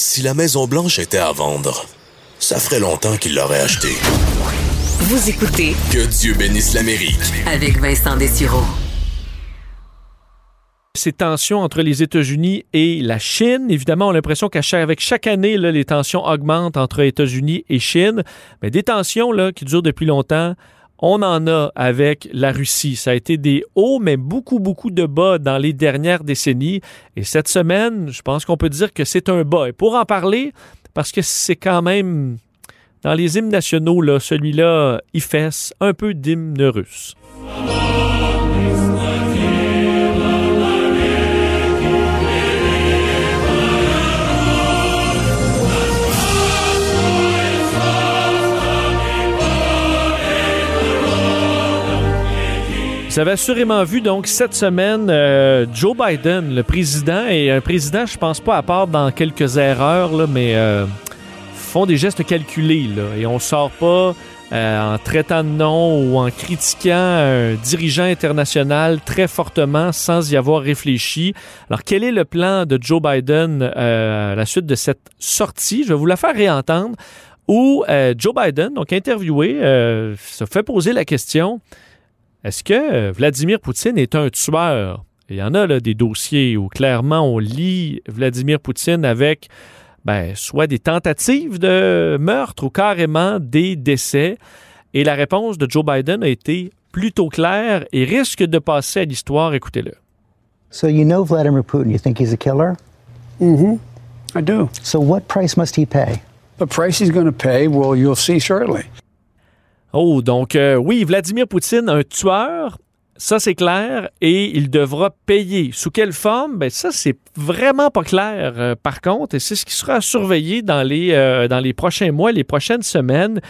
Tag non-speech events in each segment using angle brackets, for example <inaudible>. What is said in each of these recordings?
Si la Maison Blanche était à vendre, ça ferait longtemps qu'il l'aurait achetée. Vous écoutez Que Dieu bénisse l'Amérique. avec Vincent Dessureau. ces tensions entre les États-Unis et la Chine. Évidemment, on a l'impression qu'avec chaque année, là, les tensions augmentent entre États-Unis et Chine. Mais des tensions là, qui durent depuis longtemps, on en a avec la Russie. Ça a été des hauts, mais beaucoup, beaucoup de bas dans les dernières décennies. Et cette semaine, je pense qu'on peut dire que c'est un bas. Et pour en parler, parce que c'est quand même dans les hymnes nationaux, là, celui-là, il fesse un peu d'hymne russe. Vous avez assurément vu donc cette semaine euh, Joe Biden, le président, et un président, je pense pas à part dans quelques erreurs, là, mais euh, font des gestes calculés là, et on sort pas euh, en traitant de nom ou en critiquant un dirigeant international très fortement sans y avoir réfléchi. Alors quel est le plan de Joe Biden euh, à la suite de cette sortie? Je vais vous la faire réentendre. Où euh, Joe Biden, donc interviewé, euh, se fait poser la question est-ce que euh, Vladimir Poutine est un tueur? Il y en a là, des dossiers où clairement on lit Vladimir Poutine avec ben, soit des tentatives de meurtre ou carrément des décès. Et la réponse de Joe Biden a été plutôt claire et risque de passer à l'histoire. Écoutez-le. So you know Vladimir Putin. You think he's a killer? Mm-hmm. I do. So what price must he pay? The price he's going to pay, well, you'll see shortly. Oh, donc euh, oui, Vladimir Poutine, un tueur, ça c'est clair, et il devra payer. Sous quelle forme? Ben ça, c'est vraiment pas clair, euh, par contre, et c'est ce qui sera surveillé dans les, euh, dans les prochains mois, les prochaines semaines.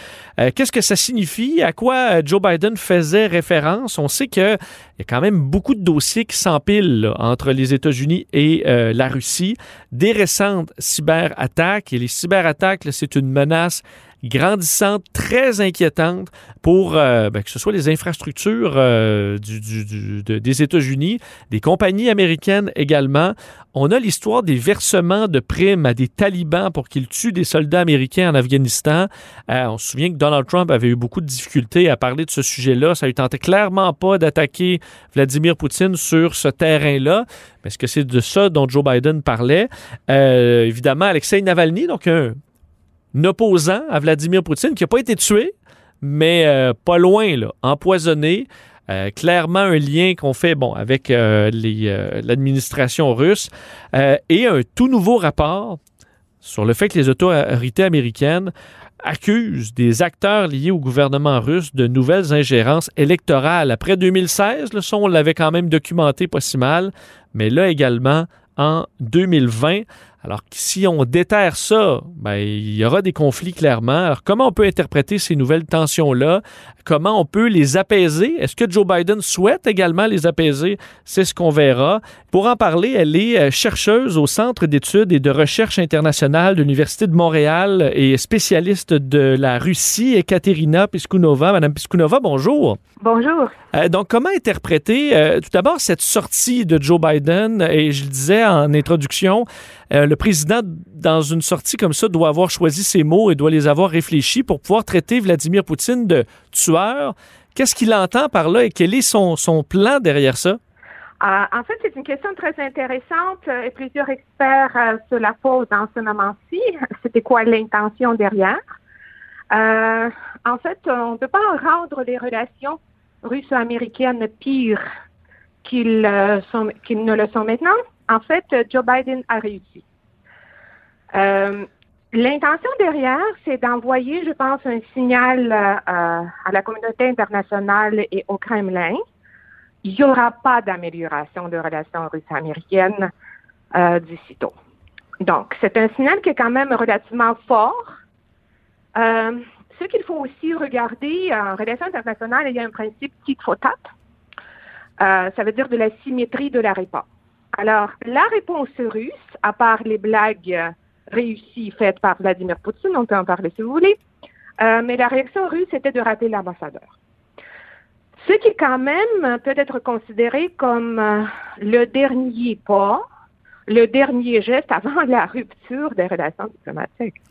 Qu'est-ce que ça signifie? À quoi Joe Biden faisait référence? On sait qu'il y a quand même beaucoup de dossiers qui s'empilent entre les États-Unis et la Russie. Des récentes cyberattaques, et les cyberattaques, c'est une menace grandissante, très inquiétante pour euh, ben, que ce soit les infrastructures euh, du- du- du- de- des États-Unis, des compagnies américaines également. On a l'histoire des versements de primes à des talibans pour qu'ils tuent des soldats américains en Afghanistan. Euh, on se souvient que Donald Trump avait eu beaucoup de difficultés à parler de ce sujet-là. Ça lui tentait clairement pas d'attaquer Vladimir Poutine sur ce terrain-là. Mais est-ce que c'est de ça dont Joe Biden parlait? Euh, évidemment, Alexei Navalny, donc un opposant à Vladimir Poutine qui n'a pas été tué, mais euh, pas loin, là, empoisonné. Euh, clairement un lien qu'on fait bon avec euh, l'administration russe et un tout nouveau rapport sur le fait que les autorités américaines accusent des acteurs liés au gouvernement russe de nouvelles ingérences électorales. Après 2016, là, ça, on l'avait quand même documenté pas si mal, mais là également en 2020. Alors si on déterre ça, ben, il y aura des conflits clairement. Alors comment on peut interpréter ces nouvelles tensions-là? Comment on peut les apaiser? Est-ce que Joe Biden souhaite également les apaiser? C'est ce qu'on verra. Pour en parler, elle est euh, chercheuse au Centre d'études et de recherche internationale de l'Université de Montréal et spécialiste de la Russie, Ekaterina Piskunova. Madame Piskunova, bonjour. Bonjour. Euh, donc, comment interpréter euh, tout d'abord cette sortie de Joe Biden? Et je le disais en introduction, euh, le président, dans une sortie comme ça, doit avoir choisi ses mots et doit les avoir réfléchis pour pouvoir traiter Vladimir Poutine de tueur. Qu'est-ce qu'il entend par là et quel est son, son plan derrière ça? Euh, en fait, c'est une question très intéressante euh, et plusieurs experts euh, se la posent dans ce moment-ci. <laughs> C'était quoi l'intention derrière? En fait, on ne peut pas rendre les relations russo-américaines pires qu'ils ne le sont maintenant. En fait, Joe Biden a réussi. Euh, L'intention derrière, c'est d'envoyer, je pense, un signal euh, euh, à la communauté internationale et au Kremlin il n'y aura pas d'amélioration de relations russo-américaines euh, d'ici tôt. Donc, c'est un signal qui est quand même relativement fort. Euh, ce qu'il faut aussi regarder en relations internationales, il y a un principe tit for tat. Euh, ça veut dire de la symétrie de la réponse. Alors, la réponse russe, à part les blagues euh, réussies faites par Vladimir Poutine, on peut en parler si vous voulez, euh, mais la réaction russe était de rater l'ambassadeur. Ce qui quand même peut être considéré comme euh, le dernier pas, le dernier geste avant la rupture des relations diplomatiques.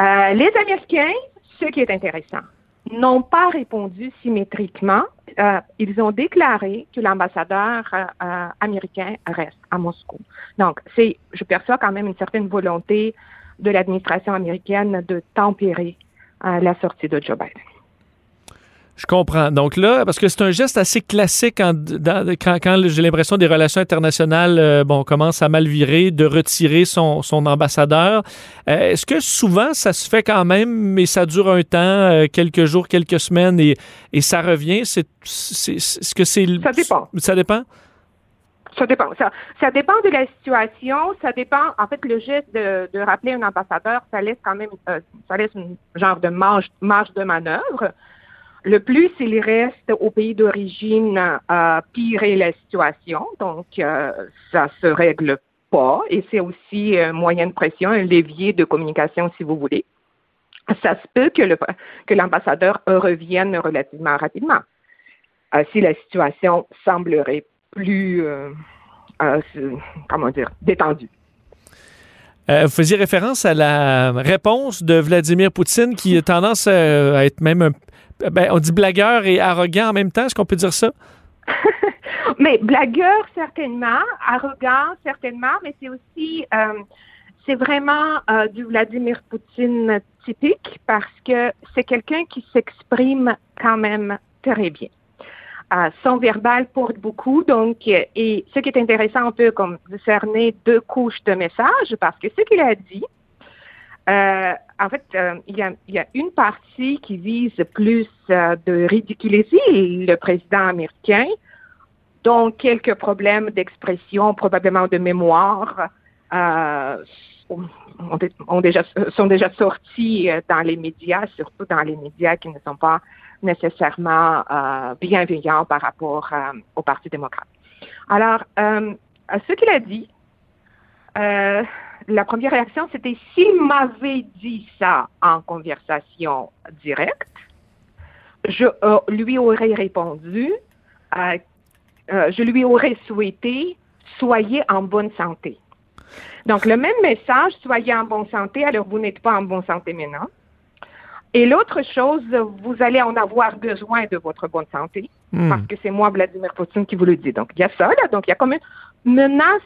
Euh, les Américains, ce qui est intéressant, n'ont pas répondu symétriquement. Euh, ils ont déclaré que l'ambassadeur euh, euh, américain reste à Moscou. Donc, c'est, je perçois quand même une certaine volonté de l'administration américaine de tempérer la sortie de Joe Biden. Je comprends. Donc là, parce que c'est un geste assez classique en- dans- quand, quand j'ai l'impression des relations internationales euh, bon, commencent à mal virer, de retirer son, son ambassadeur. Euh, Est-ce que souvent ça se fait quand même, mais ça dure un temps, euh, quelques jours, quelques semaines et, et ça revient? C'est, est-ce que c'est... Ça dépend. Ça dépend? Ça dépend. Ça, ça dépend de la situation. Ça dépend. En fait, le geste de, de rappeler un ambassadeur, ça laisse quand même, euh, ça laisse une genre de marge, marge de manœuvre. Le plus il reste au pays d'origine, euh, pire la situation. Donc, euh, ça se règle pas. Et c'est aussi un moyen de pression, un levier de communication, si vous voulez. Ça se peut que l'ambassadeur revienne relativement rapidement. Euh, si la situation semblerait plus, euh, euh, détendue. Vous faisiez référence à la réponse de Vladimir Poutine qui a tendance à être même un... ben, on dit blagueur et arrogant en même temps. Est-ce qu'on peut dire ça? <laughs> Mais blagueur, certainement, arrogant, certainement, mais c'est aussi, euh, c'est vraiment euh, du Vladimir Poutine typique parce que c'est quelqu'un qui s'exprime quand même très bien. Euh, son verbal porte beaucoup, donc, et ce qui est intéressant, on peut comme deux couches de messages parce que ce qu'il a dit, euh, en fait, euh, il, y a, y a une partie qui vise plus euh, de ridiculiser le président américain, dont quelques problèmes d'expression, probablement de mémoire, euh, ont, déjà, sont déjà sortis dans les médias, surtout dans les médias qui ne sont pas nécessairement bienveillants par rapport au Parti démocrate. Alors, euh, ce qu'il a dit, la première réaction, c'était s'il m'avait dit ça en conversation directe, je euh, lui aurais répondu, euh, euh, je lui aurais souhaité soyez en bonne santé. Donc, le même message, soyez en bonne santé, alors vous n'êtes pas en bonne santé maintenant. Et l'autre chose, vous allez en avoir besoin de votre bonne santé, Hmm. parce que c'est moi, Vladimir Poutine, qui vous le dit. Donc, il y a ça, là. Donc, il y a comme une menace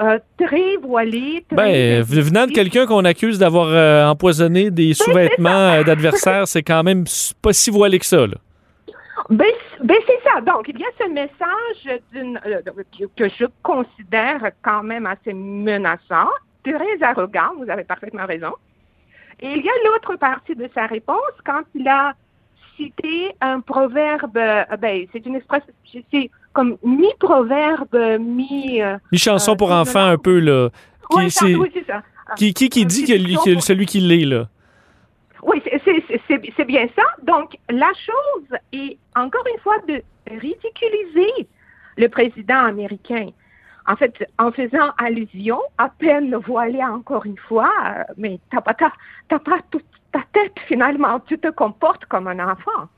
euh, très voilée. Très Ben, venant de quelqu'un qu'on accuse d'avoir euh, empoisonné des sous-vêtements euh, d'adversaires, c'est quand même pas si voilé que ça. Là. Ben, ben, c'est ça. Donc, il y a ce message d'une, euh, que, je considère quand même assez menaçant, très arrogant, vous avez parfaitement raison. Et il y a l'autre partie de sa réponse quand il a cité un proverbe, ben, c'est une expression, comme mi-proverbe, mi... euh, Mi-chanson Euh, pour oui, enfants un peu, là. Qui, ouais, c'est- oui, c'est ça. qui, qui, qui Un dit que, lui- que son. celui qui l'est, là? Oui, c'est- bien ça. Donc, la chose est, encore une fois, de ridiculiser le président américain. En fait, en faisant allusion, à peine voilée encore une fois, euh, mais t'as pas, t'as pas toute ta tête finalement, tu te comportes comme un enfant.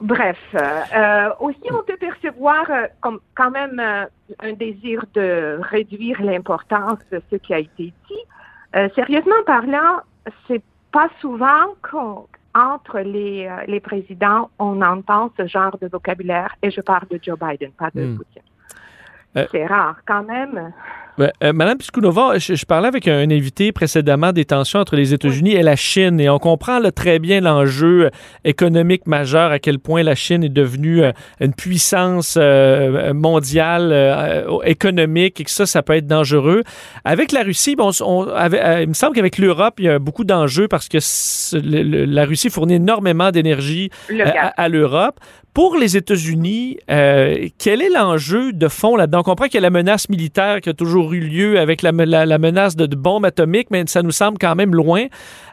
Bref, euh, euh, aussi on peut percevoir euh, comme quand même euh, un désir de réduire l'importance de ce qui a été dit. Sérieusement parlant, c'est pas souvent qu'entre les, les présidents, on entend ce genre de vocabulaire, et je parle de Joe Biden, pas de Hmm. Poutine. C'est rare quand même. Ben, euh, Madame Piskunova, je, je parlais avec un invité précédemment des tensions entre les États-Unis et la Chine et on comprend là, très bien l'enjeu euh, économique majeur, à quel point la Chine est devenue euh, une puissance euh, mondiale euh, économique et que ça, ça peut être dangereux. Avec la Russie, bon, on il me semble qu'avec l'Europe, il y a beaucoup d'enjeux parce que c- le- le- la Russie fournit énormément d'énergie à, l'Europe. Pour les États-Unis, quel est l'enjeu de fond là-dedans? On comprend qu'il y a la menace militaire qui a toujours eu lieu avec la, me- la- la menace de, de bombes atomiques, mais ça nous semble quand même loin.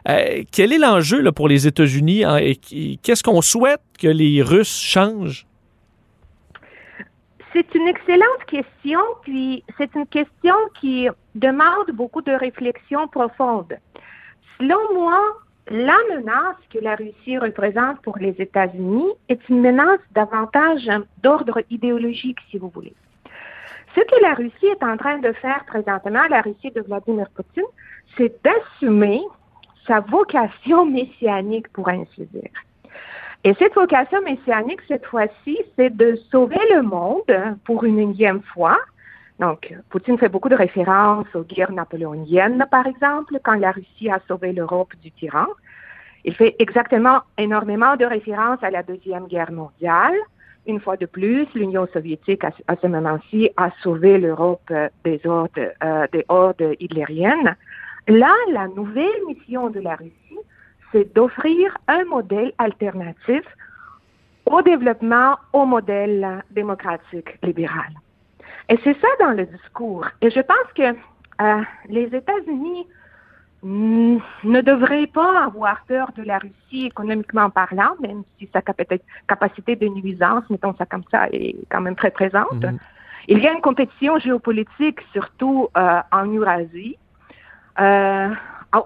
Euh, quel est l'enjeu pour les États-Unis et qu'est-ce qu'on souhaite que les Russes changent? C'est une excellente question, puis c'est une question qui demande beaucoup de réflexion profonde. Selon moi, la menace que la Russie représente pour les États-Unis est une menace davantage d'ordre idéologique, si vous voulez. Ce que la Russie est en train de faire présentement, la Russie de Vladimir Poutine, c'est d'assumer sa vocation messianique, pour ainsi dire. Et cette vocation messianique, cette fois-ci, c'est de sauver le monde pour une énième fois. Donc, Poutine fait beaucoup de références aux guerres napoléoniennes, par exemple, quand la Russie a sauvé l'Europe du tyran. Il fait exactement énormément de références à la Deuxième Guerre mondiale. Une fois de plus, l'Union soviétique, à, ce moment-ci, a sauvé l'Europe euh, des hordes, euh, des hitlériennes. Là, la nouvelle mission de la Russie, c'est d'offrir un modèle alternatif au développement au modèle démocratique libéral. Et c'est ça dans le discours. Et je pense que euh, les États-Unis ne devraient pas avoir peur de la Russie économiquement parlant, même si sa capacité de nuisance, mettons ça comme ça, est quand même très présente. Mm-hmm. Il y a une compétition géopolitique, surtout euh, en Eurasie. Euh,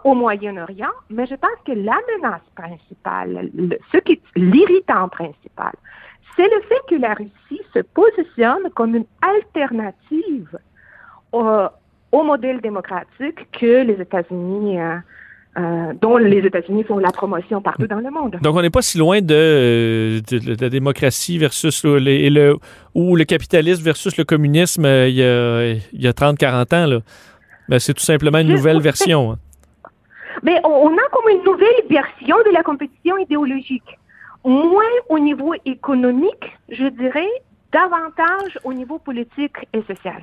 au Moyen-Orient, mais je pense que la menace principale, ce qui l'irritant principal, c'est le fait que la Russie se positionne comme une alternative au, modèle démocratique que les États-Unis euh, euh, dont les États-Unis font la promotion partout dans le monde. Donc, on n'est pas si loin de, la démocratie versus le, ou le capitalisme versus le communisme euh, il y a, il y a 30-40 ans. Là. Ben, c'est tout simplement une nouvelle version. Hein. Mais on a comme une nouvelle version de la compétition idéologique. Moins au niveau économique, je dirais, davantage au niveau politique et social.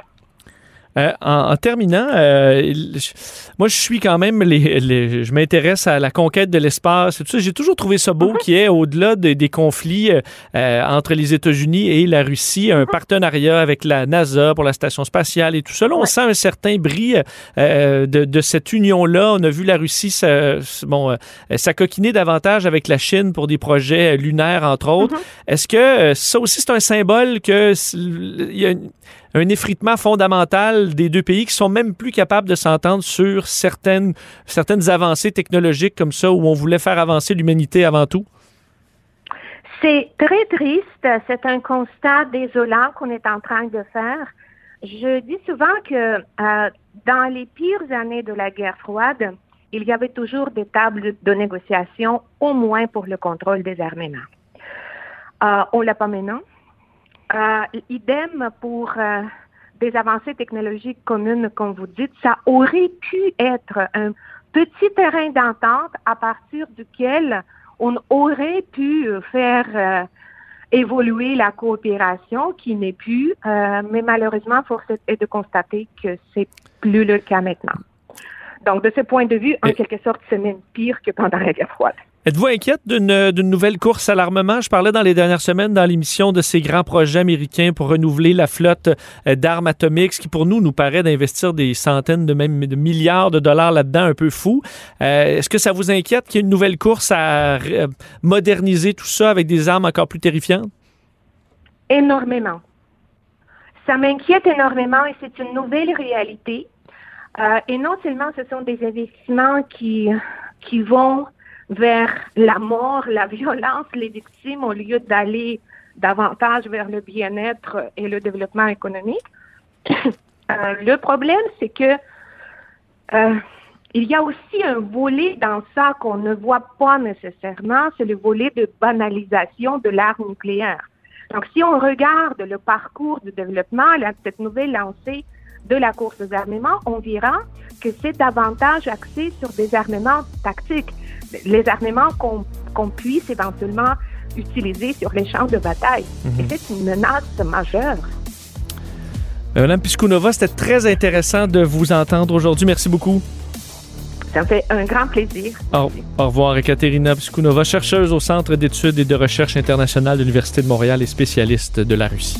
Euh, en, terminant, euh, moi je suis quand même, les, je m'intéresse à la conquête de l'espace et tout ça. J'ai toujours trouvé ça beau mhm. qu'il y ait, au-delà des conflits euh, entre les États-Unis et la Russie, un mhm. partenariat avec la NASA pour la station spatiale et tout ça. Là, on sent un certain bris de, de, cette union-là. On a vu la Russie bon, s'acoquiner davantage avec la Chine pour des projets lunaires, entre autres. Mhm. Est-ce que ça aussi c'est un symbole que il y a une, un effritement fondamental des deux pays qui sont même plus capables de s'entendre sur certaines, certaines avancées technologiques comme ça, où on voulait faire avancer l'humanité avant tout? C'est très triste. C'est un constat désolant qu'on est en train de faire. Je dis souvent que euh, dans les pires années de la guerre froide, il y avait toujours des tables de négociation, au moins pour le contrôle des armements. Euh, on l'a pas maintenant. Euh, idem pour euh, des avancées technologiques communes, comme vous dites, ça aurait pu être un petit terrain d'entente à partir duquel on aurait pu faire euh, évoluer la coopération qui n'est plus, mais malheureusement, force est de constater que c'est plus le cas maintenant. Donc, de ce point de vue, en quelque sorte, c'est même pire que pendant la guerre froide. Êtes-vous inquiète d'une nouvelle course à l'armement? Je parlais dans les dernières semaines dans l'émission de ces grands projets américains pour renouveler la flotte euh, d'armes atomiques, ce qui pour nous nous paraît d'investir des centaines de même de milliards de dollars là-dedans, un peu fou. Euh, est-ce que ça vous inquiète qu'il y ait une nouvelle course à euh, moderniser tout ça avec des armes encore plus terrifiantes? Énormément. Ça m'inquiète énormément et c'est une nouvelle réalité. et non seulement ce sont des investissements qui, qui vont vers la mort, la <laughs> violence, les victimes, au lieu d'aller davantage vers le bien-être et le développement économique. <coughs> Euh, le problème, c'est que euh, il y a aussi un volet dans ça qu'on ne voit pas nécessairement, c'est le volet de banalisation de l'arme nucléaire. Donc, si on regarde le parcours du développement, cette nouvelle lancée de la course aux armements, on verra que c'est davantage axé sur des armements tactiques les armements qu'on puisse éventuellement utiliser sur les champs de bataille. Mhm. C'est une menace majeure. Euh, Madame Piskunova, c'était très intéressant de vous entendre aujourd'hui. Merci beaucoup. Ça me fait un grand plaisir. Au, au revoir, Ekaterina Piskunova, chercheuse au Centre d'études et de recherche internationale de l'Université de Montréal et spécialiste de la Russie.